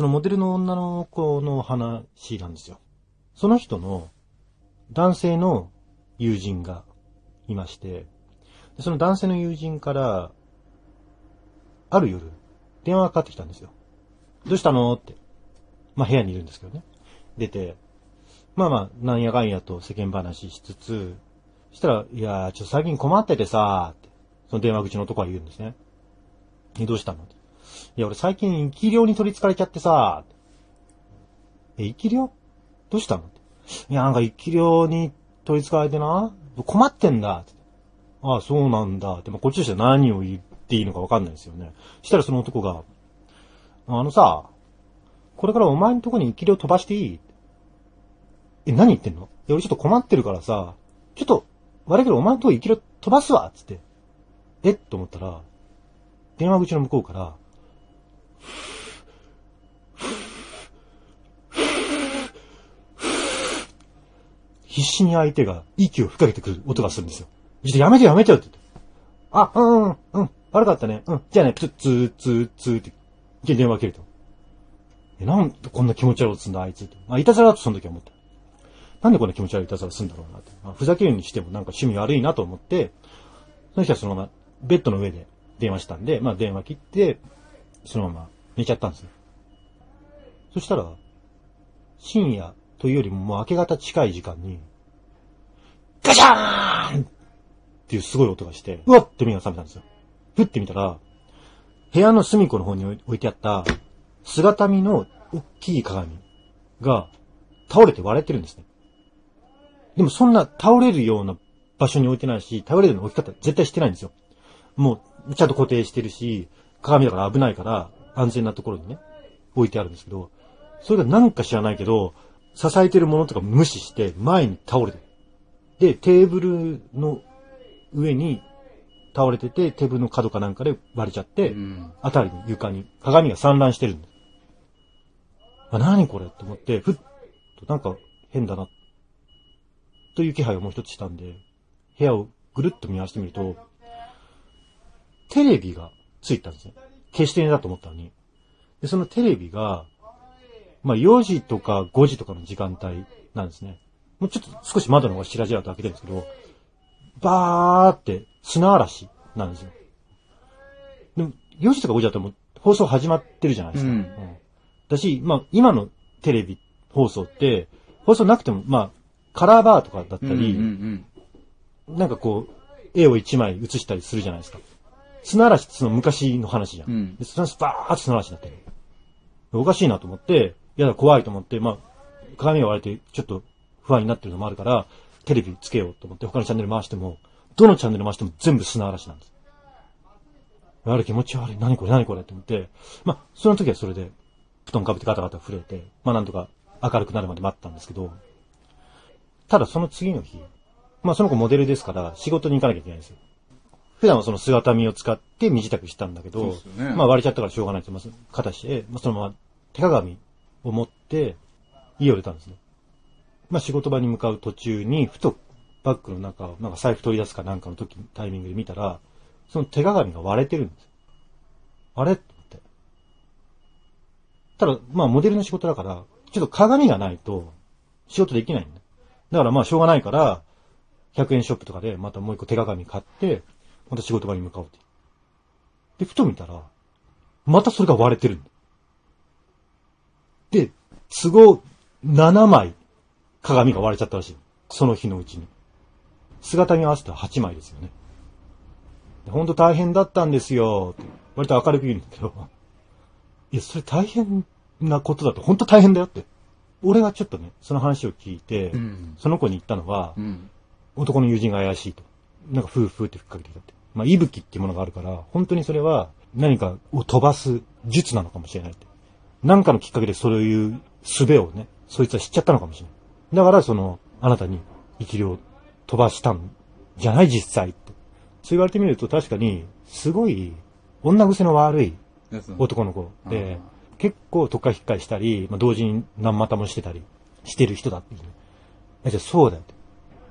そのモデルの女の子の話なんですよ。その人の男性の友人がいまして、その男性の友人から、ある夜、電話がかかってきたんですよ。どうしたのって。まあ部屋にいるんですけどね。出て、まあまあ、なんやかんやと世間話しつつ、そしたら、いやー、ちょっと最近困っててさーって、その電話口の男は言うんですね。どうしたのっていや、俺最近生き量に取り憑かれちゃってさ。え、生き量どうしたの？いや、なんか生き量に取り憑かれてな、困ってんだ。ああ、そうなんだ。って、まあ、こっちとしては何を言っていいのかわかんないですよね。したらその男が、あのさ、これからお前のとこに生き量飛ばしていい？え、何言ってんの？いや、俺ちょっと困ってるからさ、ちょっと、悪いけどお前のとこ生き量飛ばすわつって。え？と思ったら、電話口の向こうから、必死に相手が息を吹きかけてくる音がするんですよ。ちょっとやめてやめてよって言って。あ、うんうん、うん、悪かったね。うん、じゃあね、ツッツーツーツーって、電話切ると。え、なんでこんな気持ち悪いことすんだ、あいつって。まあ、いたずらだとその時は思った。なんでこんな気持ち悪いいたずらすんだろうなって。まあ、ふざけるにしてもなんか趣味悪いなと思って、その人はそのままベッドの上で電話したんで、まあ電話切って、そのまま寝ちゃったんですよ。そしたら、深夜というよりももう明け方近い時間に、ガシャーンっていうすごい音がして、うわって目が覚めたんですよ。ふってみたら、部屋の隅っこの方に置いてあった姿見の大きい鏡が倒れて割れてるんですね。でもそんな倒れるような場所に置いてないし、倒れるような置き方絶対してないんですよ。もう、ちゃんと固定してるし、鏡だから危ないから、安全なところにね、置いてあるんですけど、それがなんか知らないけど、支えてるものとか無視して、前に倒れてる。で、テーブルの上に倒れてて、テーブルの角かなんかで割れちゃって、うん。あたりに床に鏡が散乱してるんです。あ、何これって思って、ふっとなんか変だな。という気配をもう一つしたんで、部屋をぐるっと見回してみると、テレビがついたんですね。消してねだと思ったのに。で、そのテレビが、まあ4時とか5時とかの時間帯なんですね。もうちょっと少し窓の方がしらじらと開けてるんですけど、バーって砂嵐なんですよ。でも、4時とか5時だともう放送始まってるじゃないですか。うんだし、まあ、今のテレビ放送って、放送なくても、まあ、カラーバーとかだった。り、うん。なんかこう、絵を一枚映したりするじゃないですか。砂嵐ってその昔の話じゃん。うんで、砂嵐バーって砂嵐になってる。おかしいなと思って、いやだ、怖いと思って、まあ、鏡が割れて、ちょっと不安になってるのもあるから、テレビつけようと思って、他のチャンネル回しても、どのチャンネル回しても全部砂嵐なんです。あれ気持ち悪い。何これ何これって思って、まあ、その時はそれで、布団かぶってガタガタ震えて、まあなんとか明るくなるまで待ったんですけど、ただその次の日、まあその子モデルですから仕事に行かなきゃいけないんですよ。普段はその姿見を使って身支度したんだけど、ねまあ割れちゃったからしょうがないって、まあ、形して、まあ、そのまま手鏡を持って家を出たんですね。まあ仕事場に向かう途中に、ふとバッグの中を、なんか財布取り出すかなんかの時、タイミングで見たら、その手鏡が割れてるんです。あれ？って思って。ただ、まあモデルの仕事だから、ちょっと鏡がないと仕事できないんだ。だからまあしょうがないから、100円ショップとかでまたもう一個手鏡買って、また仕事場に向かおうって。で、ふと見たら、またそれが割れてるんだ。で、都合7枚鏡が割れちゃったらしい。その日のうちに。姿に合わせたら8枚ですよね。でほんと大変だったんですよ。割と明るく言うんだけど。いや、それ大変なことだと、本当大変だよって。俺はちょっとね、その話を聞いて、うん。その子に言ったのは、うん。男の友人が怪しいと。なんか、ふーふーって吹っかけてきたって。まあ、息吹っていうものがあるから、本当にそれは何かを飛ばす術なのかもしれないって。なんかのきっかけでそういう術をね、そいつは知っちゃったのかもしれない。だから、その、あなたに生き量を飛ばしたんじゃない実際って。そう言われてみると確かに、すごい、女癖の悪い男の子で、結構とっかひっかいしたり、まあ、同時に何股もしてたりしてる人だっていうね。えじゃあそうだよっ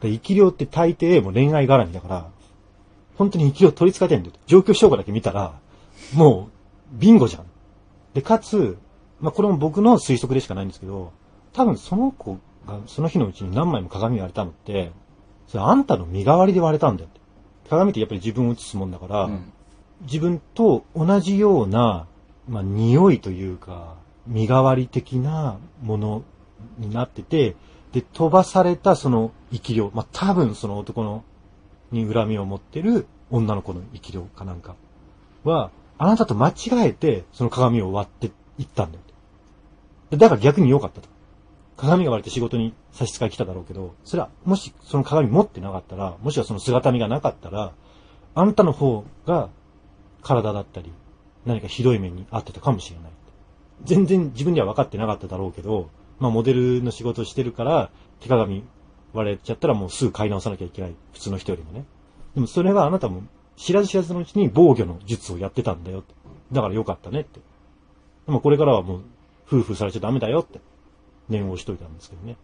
て。で生き量って大抵もう恋愛絡みだから、本当に生き量取り憑かれてんだよ。状況証拠だけ見たら、もう、ビンゴじゃん。で、かつ、まあこれも僕の推測でしかないんですけど、多分その子がその日のうちに何枚も鏡割れたのって、それあんたの身代わりで割れたんだよって。鏡ってやっぱり自分を映すもんだから、うん自分と同じような、まあ、匂いというか、身代わり的なものになってて、で、飛ばされたその生き量、まあ、多分その男の、に恨みを持ってる女の子の生き量かなんかは、あなたと間違えて、その鏡を割っていったんだよ。だから逆に良かったと。鏡が割れて仕事に差し支え来ただろうけど、それは、もしその鏡持ってなかったら、もしくはその姿見がなかったら、あんたの方が体だったり、何かひどい目に遭ってたかもしれない。全然自分には分かってなかっただろうけど、まあモデルの仕事してるから、手鏡割れちゃったらもうすぐ買い直さなきゃいけない。普通の人よりもね。でもそれがあなたも知らず知らずのうちに防御の術をやってたんだよ。だからよかったねって。でもこれからはもう夫婦されちゃダメだよって念を押しといたんですけどね。